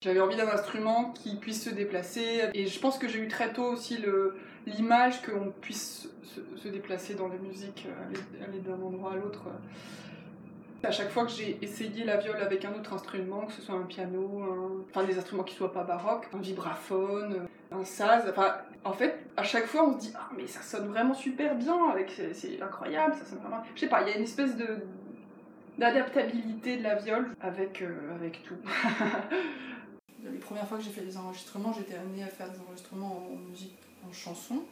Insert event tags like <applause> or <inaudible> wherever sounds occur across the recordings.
J'avais envie d'un instrument qui puisse se déplacer et je pense que j'ai eu très tôt aussi l'image qu'on puisse se, déplacer dans la musique, aller, d'un endroit à l'autre. À chaque fois que j'ai essayé la viole avec un autre instrument, que ce soit un piano, enfin des instruments qui soient pas baroques, un vibraphone, un saz, enfin en fait à chaque fois on se dit ah mais ça sonne vraiment super bien c'est incroyable, ça sonne vraiment, je sais pas, il y a une espèce de d'adaptabilité de la viole avec euh, avec tout. <laughs> les premières fois que j'ai fait des enregistrements, j'étais amenée à faire des enregistrements en musique, en chanson.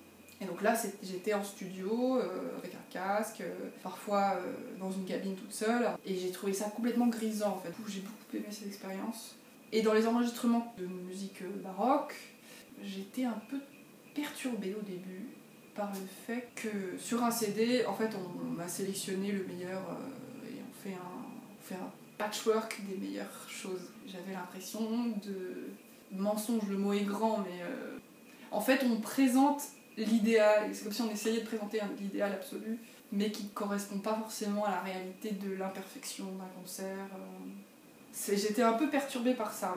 Et donc là, j'étais en studio euh, avec un casque, euh, parfois euh, dans une cabine toute seule. Et j'ai trouvé ça complètement grisant en fait. J'ai beaucoup aimé cette expérience. Et dans les enregistrements de musique baroque, j'étais un peu perturbée au début par le fait que sur un CD, en fait, on, a sélectionné le meilleur et on fait un, on fait un patchwork des meilleures choses. J'avais l'impression de mensonge, le mot est grand, mais euh, en fait on présente l'idéal, c'est comme si on essayait de présenter l'idéal absolu, mais qui ne correspond pas forcément à la réalité de l'imperfection d'un concert. Euh. J'étais un peu perturbée par ça,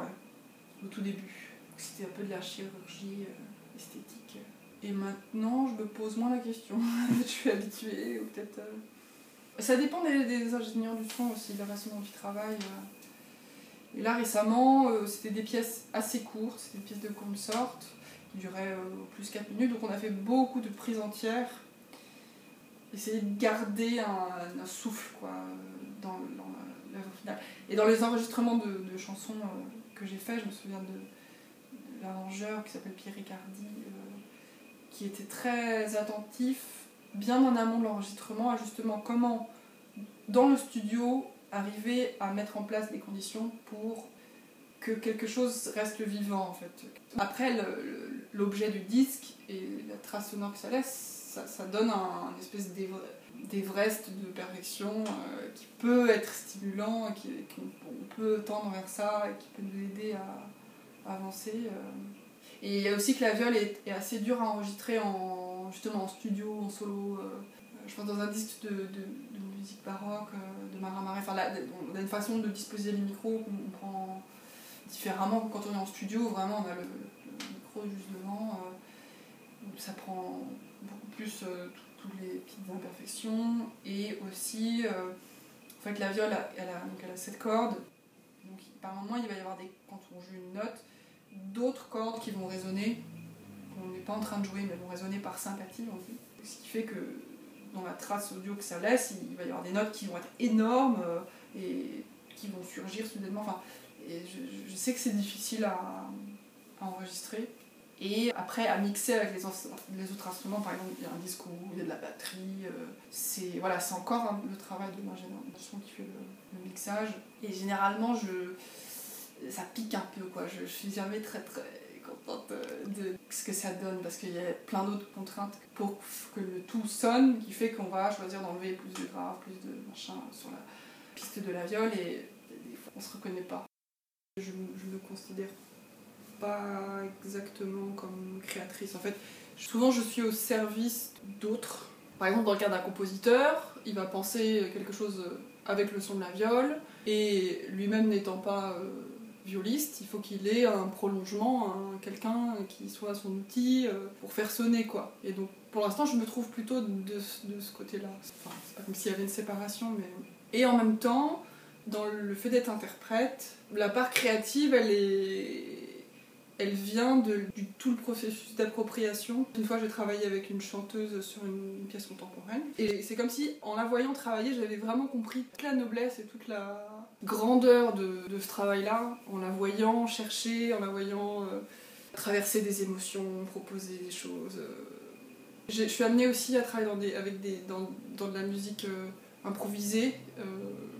au tout début. C'était un peu de la chirurgie euh, esthétique. Et maintenant, je me pose moins la question. <laughs> je suis habituée, ou peut-être. Ça dépend des, ingénieurs du son aussi, la façon dont ils travaillent. Et là récemment, euh, c'était des pièces assez courtes, c'était des pièces de consort qui duraient euh, plus 4 minutes, donc on a fait beaucoup de prises entières, essayer de garder un, souffle quoi, dans, l'œuvre finale. Et dans les enregistrements de, chansons euh, que j'ai fait, je me souviens de, l'arrangeur qui s'appelle Pierre Ricardi, qui était très attentif, bien en amont de l'enregistrement, à justement comment, dans le studio, arriver à mettre en place des conditions pour que quelque chose reste vivant en fait. Après l'objet du disque et la trace sonore que ça laisse, ça, donne un, espèce d'Everest de perfection euh, qui peut être stimulant, et qui, on peut tendre vers ça et qui peut nous aider à, avancer. Euh. Et il y a aussi que la viole est, assez dure à enregistrer en, justement en studio, en solo. Euh je pense dans un disque de, musique baroque, euh, de Marin Marais, enfin, on a une façon de disposer les micros qu'on prend différemment. Quand on est en studio, vraiment on a le, micro juste devant, euh, ça prend beaucoup plus toutes les petites imperfections, et aussi, en fait la viole, elle a, donc elle a cette corde, donc par moment il va y avoir des, quand on joue une note, d'autres cordes qui vont résonner, on pas en train de jouer mais vont résonner par sympathie, on. Ce qui fait que dans la trace audio que ça laisse, il va y avoir des notes qui vont être énormes euh, et qui vont surgir soudainement. Enfin, et je, sais que c'est difficile à, enregistrer. Et après, à mixer avec les, autres instruments, par exemple, il y a un disque où il y a de la batterie. Euh, c'est voilà, encore le travail de l'ingénieur qui fait le, mixage. Et généralement, je, ça pique un peu. Quoi. Je, je suis jamais très très de ce que ça donne parce qu'il y a plein d'autres contraintes pour que le tout sonne qui fait qu'on va choisir d'enlever plus de grave, plus de machin sur la piste de la viole et des fois on se reconnaît pas. Je, je me considère pas exactement comme créatrice. En fait, souvent je suis au service d'autres. Par exemple, dans le cas d'un compositeur, il va penser quelque chose avec le son de la viole et lui-même n'étant pas euh, violiste, il faut qu'il ait un prolongement, quelqu'un qui soit son outil euh, pour faire sonner quoi. Et donc pour l'instant je me trouve plutôt de, ce côté-là. Enfin, c'est pas comme s'il y avait une séparation, mais... Et en même temps, dans le fait d'être interprète, la part créative, elle est elle vient de tout le processus d'appropriation. Une fois, j'ai travaillé avec une chanteuse sur une, pièce contemporaine. Et c'est comme si, en la voyant travailler, j'avais vraiment compris toute la noblesse et toute la grandeur de, ce travail-là, en la voyant chercher, en la voyant euh, traverser des émotions, proposer des choses. Euh. Je suis amenée aussi à travailler dans, avec des, dans, de la musique euh, improvisée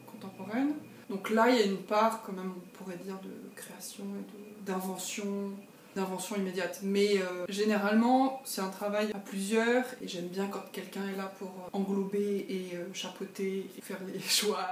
contemporaine. Donc là, il y a une part, quand même, on pourrait dire, de création et d'invention, d'invention immédiate. Mais euh, généralement, c'est un travail à plusieurs et j'aime bien quand quelqu'un est là pour englober et euh, chapeauter et faire les <laughs> choix.